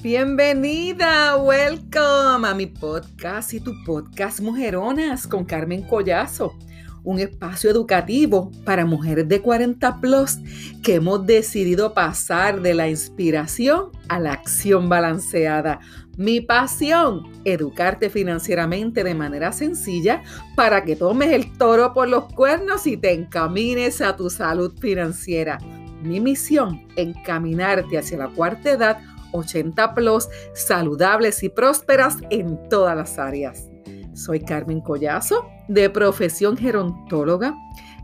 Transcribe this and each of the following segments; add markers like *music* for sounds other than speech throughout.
Bienvenida, welcome a mi podcast y tu podcast Mujeronas con Carmen Collazo, un espacio educativo para mujeres de 40 plus que hemos decidido pasar de la inspiración a la acción balanceada. Mi pasión, educarte financieramente de manera sencilla para que tomes el toro por los cuernos y te encamines a tu salud financiera. Mi misión, encaminarte hacia la cuarta edad 80 plus, saludables y prósperas en todas las áreas. Soy Carmen Collazo, de profesión gerontóloga,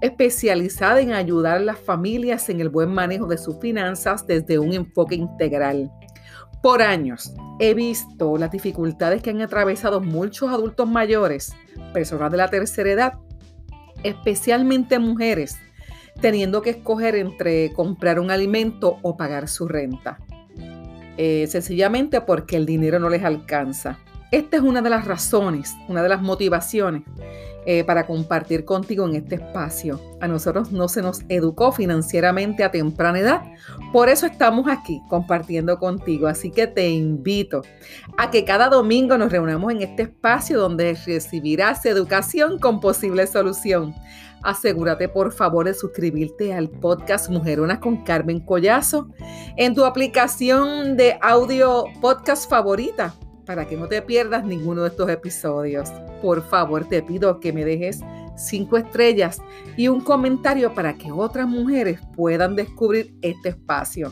especializada en ayudar a las familias en el buen manejo de sus finanzas desde un enfoque integral. Por años he visto las dificultades que han atravesado muchos adultos mayores, personas de la tercera edad, especialmente mujeres, teniendo que escoger entre comprar un alimento o pagar su renta. Eh, sencillamente porque el dinero no les alcanza. Esta es una de las razones, una de las motivaciones eh, para compartir contigo en este espacio. A nosotros no se nos educó financieramente a temprana edad, por eso estamos aquí compartiendo contigo. Así que te invito a que cada domingo nos reunamos en este espacio donde recibirás educación con posible solución. Asegúrate por favor de suscribirte al podcast Mujeronas con Carmen Collazo en tu aplicación de audio podcast favorita para que no te pierdas ninguno de estos episodios. Por favor te pido que me dejes cinco estrellas y un comentario para que otras mujeres puedan descubrir este espacio.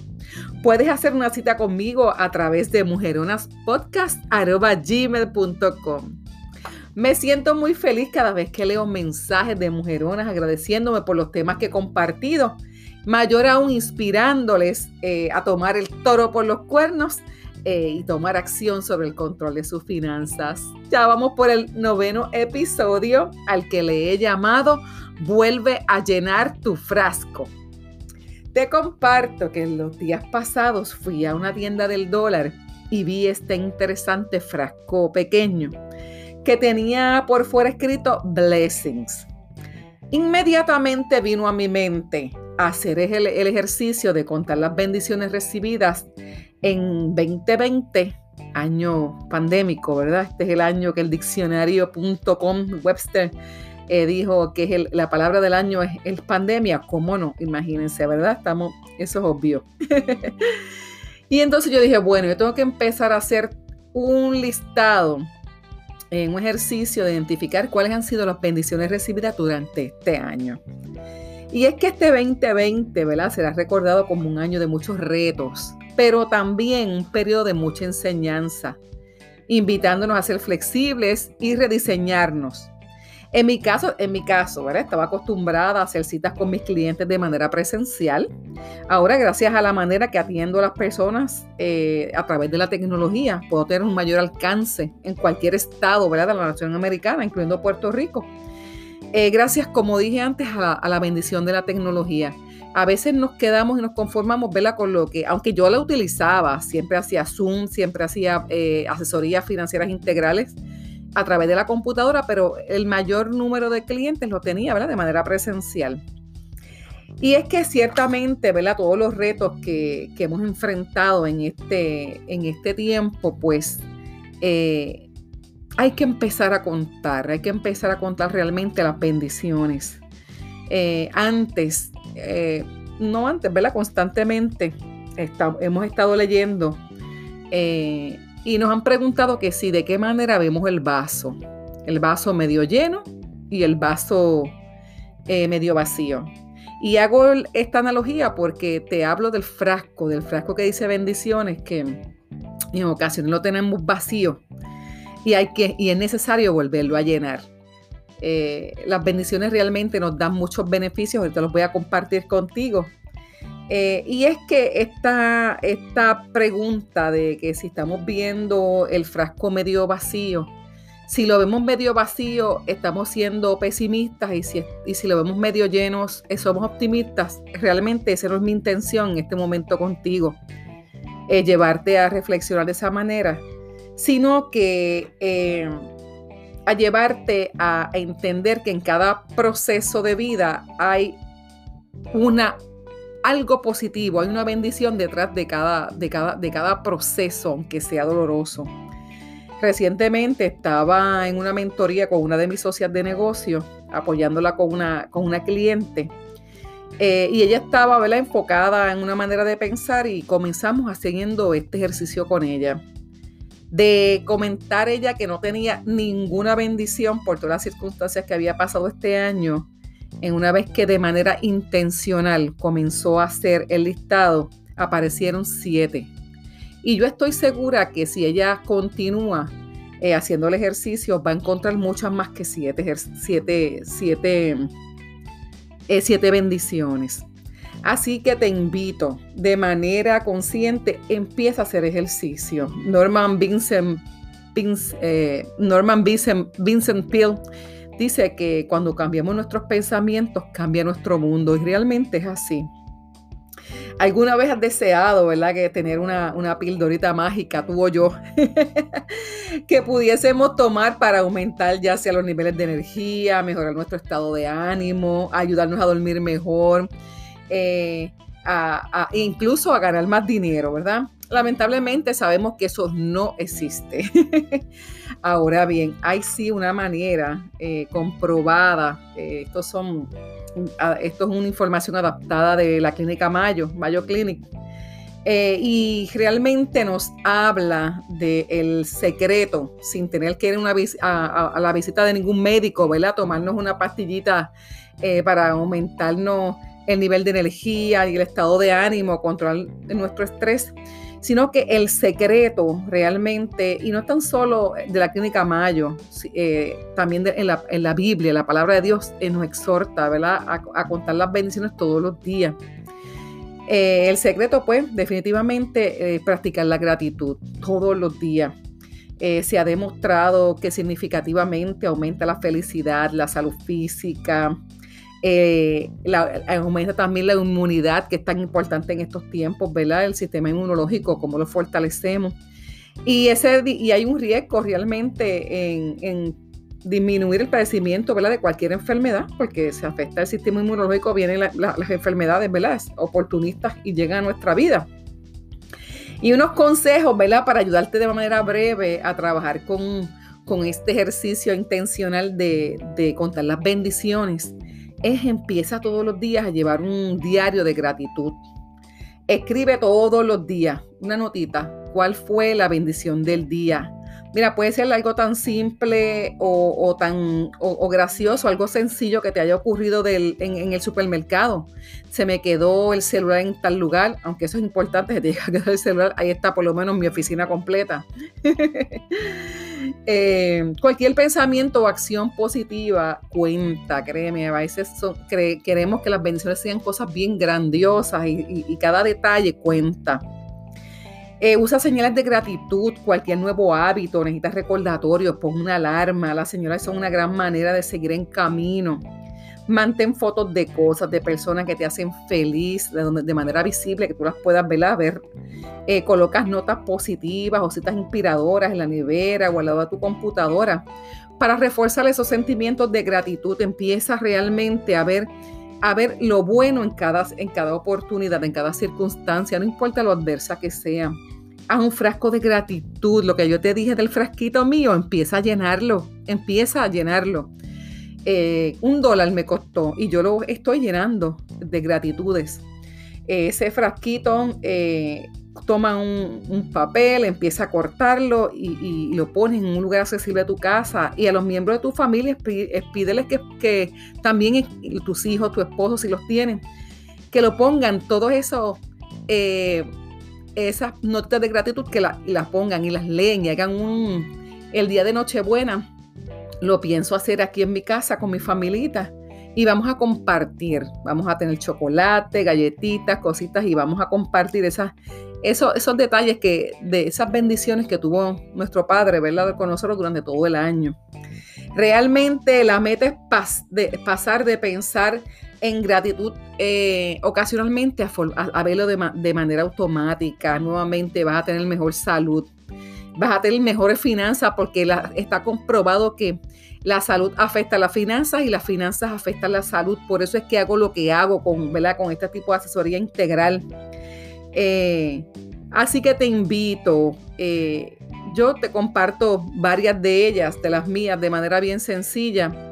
Puedes hacer una cita conmigo a través de mujeronaspodcast.gmail.com. Me siento muy feliz cada vez que leo mensajes de mujeronas agradeciéndome por los temas que he compartido, mayor aún inspirándoles eh, a tomar el toro por los cuernos eh, y tomar acción sobre el control de sus finanzas. Ya vamos por el noveno episodio al que le he llamado Vuelve a llenar tu frasco. Te comparto que en los días pasados fui a una tienda del dólar y vi este interesante frasco pequeño que tenía por fuera escrito Blessings. Inmediatamente vino a mi mente hacer el, el ejercicio de contar las bendiciones recibidas en 2020, año pandémico, ¿verdad? Este es el año que el diccionario.com Webster eh, dijo que la palabra del año es, es, pandemia. ¿Cómo no? Imagínense, ¿verdad? Estamos, eso es obvio. *laughs* y entonces yo dije, bueno, yo tengo que empezar a hacer un listado en un ejercicio de identificar cuáles han sido las bendiciones recibidas durante este año. Y es que este 2020, ¿verdad? Será recordado como un año de muchos retos, pero también un periodo de mucha enseñanza, invitándonos a ser flexibles y rediseñarnos. En mi caso, en mi caso, ¿verdad? Estaba acostumbrada a hacer citas con mis clientes de manera presencial. Ahora, gracias a la manera que atiendo a las personas eh, a través de la tecnología, puedo tener un mayor alcance en cualquier estado, ¿verdad? De la nación americana, incluyendo Puerto Rico. Eh, gracias, como dije antes, a la, bendición de la tecnología. A veces nos quedamos y nos conformamos, ¿verdad? Con lo que, aunque yo la utilizaba, siempre hacía Zoom, siempre hacía eh, asesorías financieras integrales a través de la computadora, pero el mayor número de clientes lo tenía, ¿verdad? De manera presencial. Y es que ciertamente, ¿verdad? Todos los retos que, hemos enfrentado en este, en este tiempo, pues eh, hay que empezar a contar, hay que empezar a contar realmente las bendiciones. Eh, antes, eh, no antes, ¿verdad? Constantemente hemos estado leyendo y nos han preguntado que sí, de qué manera vemos el vaso. El vaso medio lleno y el vaso eh, medio vacío. Y hago esta analogía porque te hablo del frasco, del frasco que dice bendiciones, que en ocasiones lo tenemos vacío y, hay que, y es necesario volverlo a llenar. Eh, las bendiciones realmente nos dan muchos beneficios, ahorita los voy a compartir contigo. Eh, y es que esta, esta pregunta de que si estamos viendo el frasco medio vacío, si lo vemos medio vacío, estamos siendo pesimistas y si, y si lo vemos medio llenos, eh, somos optimistas. Realmente esa no es mi intención en este momento contigo, eh, llevarte a reflexionar de esa manera, sino que a llevarte a entender que en cada proceso de vida hay una algo positivo, hay una bendición detrás de cada, de cada, de cada proceso, aunque sea doloroso. Recientemente estaba en una mentoría con una de mis socias de negocio, apoyándola con una, con una cliente. Eh, y ella estaba ¿verdad? enfocada en una manera de pensar y comenzamos haciendo este ejercicio con ella. De comentar ella que no tenía ninguna bendición por todas las circunstancias que había pasado este año, en una vez que de manera intencional comenzó a hacer el listado, aparecieron siete. Y yo estoy segura que si ella continúa eh, haciendo el ejercicio, va a encontrar muchas más que siete, siete, siete, eh, siete bendiciones. Así que te invito de manera consciente, empieza a hacer ejercicio. Norman Vincent, eh, Norman Vincent, Vincent Peale dice que cuando cambiamos nuestros pensamientos, cambia nuestro mundo. Y realmente es así. ¿Alguna vez has deseado, verdad, que tener una, una pildorita mágica, tú o yo, *laughs* que pudiésemos tomar para aumentar ya sea los niveles de energía, mejorar nuestro estado de ánimo, ayudarnos a dormir mejor, eh, incluso a ganar más dinero, ¿verdad? Lamentablemente sabemos que eso no existe. *laughs* Ahora bien, hay sí una manera eh, comprobada, eh, estos son esto es una información adaptada de la clínica Mayo, Mayo Clinic, y realmente nos habla del secreto, sin tener que ir a, la visita de ningún médico, ¿verdad? Tomarnos una pastillita para aumentarnos el nivel de energía y el estado de ánimo, controlar nuestro estrés sino que el secreto realmente, y no tan solo de la clínica Mayo, eh, también en, la, Biblia, la palabra de Dios eh, nos exhorta ¿verdad? A, contar las bendiciones todos los días. Eh, el secreto, pues, definitivamente practicar la gratitud todos los días. se ha demostrado que significativamente aumenta la felicidad, la salud física, eh, aumenta también la inmunidad, que es tan importante en estos tiempos, ¿verdad? El sistema inmunológico, cómo lo fortalecemos. Y, ese, y hay un riesgo realmente en, disminuir el padecimiento, ¿verdad? De cualquier enfermedad, porque se afecta el sistema inmunológico, vienen las enfermedades, ¿verdad? Oportunistas y llegan a nuestra vida. Y unos consejos, ¿verdad? Para ayudarte de manera breve a trabajar con, este ejercicio intencional de, de contar las bendiciones es empieza todos los días a llevar un diario de gratitud. Escribe todos los días una notita. ¿Cuál fue la bendición del día? Mira, puede ser algo tan simple o, tan o, gracioso, algo sencillo que te haya ocurrido en, el supermercado. Se me quedó el celular en tal lugar, aunque eso es importante, se *laughs* te llega a quedar el celular, ahí está por lo menos mi oficina completa. *laughs* Eh, cualquier pensamiento o acción positiva cuenta, créeme, a veces queremos que las bendiciones sean cosas bien grandiosas y, cada detalle cuenta. Eh, usa señales de gratitud, cualquier nuevo hábito, necesitas recordatorios, pon una alarma. Las señoras son una gran manera de seguir en camino. Mantén fotos de cosas, de personas que te hacen feliz, de, manera visible, que tú las puedas ver. Eh, colocas notas positivas o citas inspiradoras en la nevera o al lado de tu computadora. Para reforzar esos sentimientos de gratitud, empieza realmente a ver, a ver lo bueno en cada, en cada oportunidad, en cada circunstancia, no importa lo adversa que sea. Haz un frasco de gratitud. Lo que yo te dije del frasquito mío, empieza a llenarlo, empieza a llenarlo. Eh, un dólar me costó y yo lo estoy llenando de gratitudes. ese frasquito, eh, toma un, papel, empieza a cortarlo y, lo pones en un lugar accesible a tu casa y a los miembros de tu familia pídeles que, también tus hijos, tu esposo, si los tienen, que lo pongan todos esos... Eh, esas notas de gratitud que las pongan y las leen y hagan un el día de Nochebuena lo pienso hacer aquí en mi casa con mi familita y vamos a compartir. Vamos a tener chocolate, galletitas, cositas y vamos a compartir esas, esos, esos detalles que, de esas bendiciones que tuvo nuestro Padre, ¿verdad? Con nosotros durante todo el año. Realmente la meta es de, pasar de pensar en gratitud eh, ocasionalmente a, verlo de, manera automática. Nuevamente vas a tener mejor salud vas a tener mejores finanzas porque está comprobado que la salud afecta a las finanzas y las finanzas afectan la salud. Por eso es que hago lo que hago con, ¿verdad? con este tipo de asesoría integral. Eh, así que te invito, eh, yo te comparto varias de ellas, de las mías, de manera bien sencilla.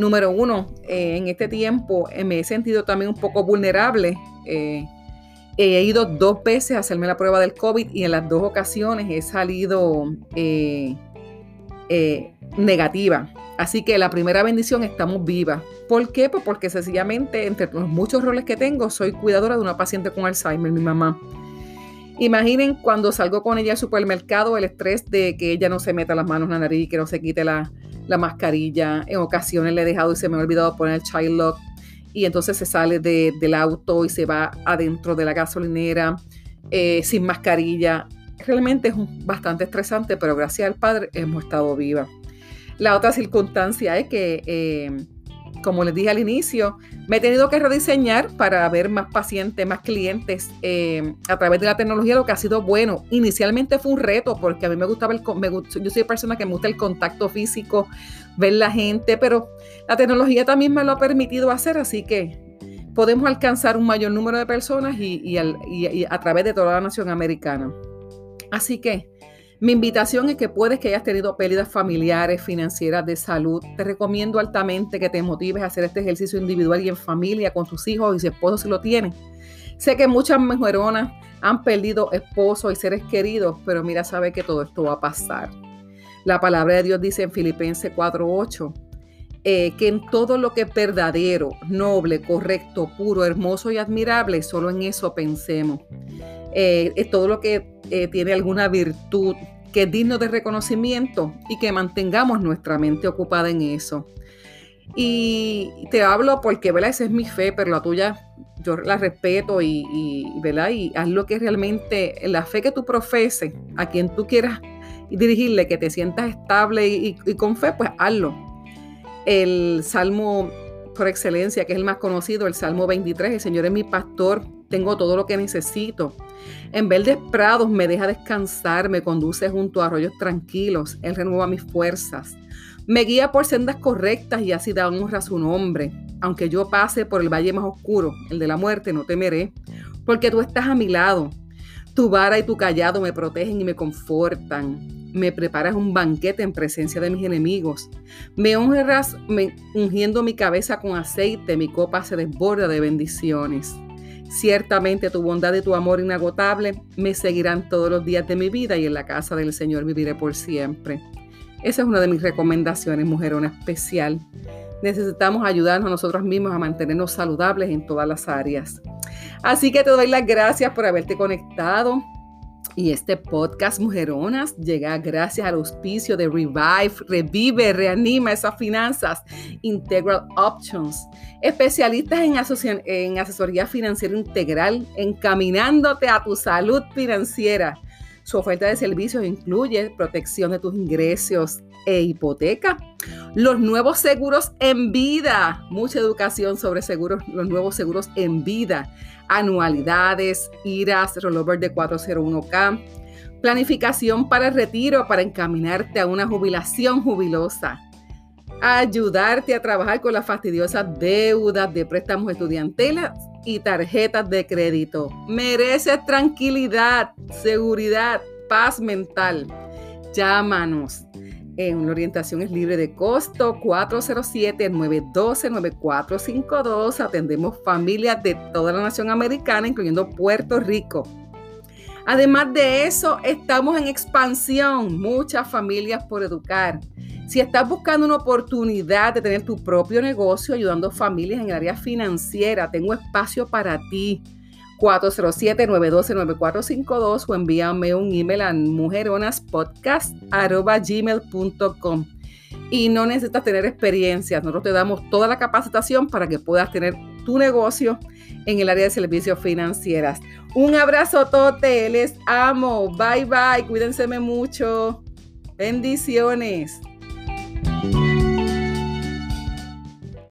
Número uno, eh, en este tiempo me he sentido también un poco vulnerable. he ido dos veces a hacerme la prueba del COVID y en las dos ocasiones he salido negativa. Así que la primera bendición, estamos vivas. ¿Por qué? Pues porque sencillamente, entre los muchos roles que tengo, soy cuidadora de una paciente con Alzheimer, mi mamá. Imaginen cuando salgo con ella al supermercado el estrés de que ella no se meta las manos en la nariz, que no se quite la, mascarilla. En ocasiones le he dejado y se me ha olvidado poner el child lock. Y entonces se sale del auto y se va adentro de la gasolinera eh, sin mascarilla. Realmente es bastante estresante, pero gracias al Padre hemos estado vivas. La otra circunstancia es que, eh, como les dije al inicio, me he tenido que rediseñar para ver más pacientes, más clientes eh, a través de la tecnología, lo que ha sido bueno. Inicialmente fue un reto porque a mí me gustaba el, me, yo soy persona que me gusta el contacto físico, ver la gente, pero la tecnología también me lo ha permitido hacer, así que podemos alcanzar un mayor número de personas y a través de toda la nación americana. Así que mi invitación es que puedes que hayas tenido pérdidas familiares, financieras, de salud. Te recomiendo altamente que te motives a hacer este ejercicio individual y en familia con tus hijos y si esposo si lo tienen. Sé que muchas mujeronas han perdido esposos y seres queridos, pero mira, sabe que todo esto va a pasar. La palabra de Dios dice en Filipenses 4:8 eh, que en todo lo que es verdadero, noble, correcto, puro, hermoso y admirable, solo en eso pensemos. Eh, es todo lo que eh, tiene alguna virtud que es digno de reconocimiento y que mantengamos nuestra mente ocupada en eso. Y te hablo porque, ¿verdad? Esa es mi fe, pero la tuya yo la respeto y, ¿verdad? Y haz lo que realmente, la fe que tú profeses, a quien tú quieras dirigirle, que te sientas estable y con fe, pues hazlo. El Salmo por excelencia, que es el más conocido, el Salmo 23, el Señor es mi pastor, tengo todo lo que necesito. En verdes prados me deja descansar, me conduce junto a arroyos tranquilos, Él renueva mis fuerzas. Me guía por sendas correctas y así da honra a su nombre. Aunque yo pase por el valle más oscuro, el de la muerte, no temeré, porque tú estás a mi lado. Tu vara y tu callado me protegen y me confortan me preparas un banquete en presencia de mis enemigos. Me honras ungiendo mi cabeza con aceite, mi copa se desborda de bendiciones. Ciertamente tu bondad y tu amor inagotable me seguirán todos los días de mi vida y en la casa del Señor viviré por siempre. Esa es una de mis recomendaciones, mujerona especial. Necesitamos ayudarnos a nosotros mismos a mantenernos saludables en todas las áreas. Así que te doy las gracias por haberte conectado y este podcast Mujeronas llega gracias al auspicio de Revive, revive, reanima esas finanzas, Integral Options, especialistas en, en asesoría financiera integral, encaminándote a tu salud financiera. Su oferta de servicios incluye protección de tus ingresos e hipoteca, los nuevos seguros en vida, mucha educación sobre seguros, los nuevos seguros en vida, anualidades, IRAS, rollover de 401k, planificación para el retiro para encaminarte a una jubilación jubilosa, ayudarte a trabajar con las fastidiosas deudas de préstamos estudiantiles y tarjetas de crédito. Mereces tranquilidad, seguridad, paz mental. Llámanos en una orientación es libre de costo 407-912-9452. Atendemos familias de toda la nación americana, incluyendo Puerto Rico. Además de eso, estamos en expansión, muchas familias por educar. Si estás buscando una oportunidad de tener tu propio negocio ayudando familias en el área financiera, tengo espacio para ti. 407-912-9452 o envíame un email a mujeronaspodcast.gmail.com y no necesitas tener experiencia. Nosotros te damos toda la capacitación para que puedas tener tu negocio en el área de servicios financieras. Un abrazo tote, les amo. Bye bye, cuídense mucho. Bendiciones. Thank you.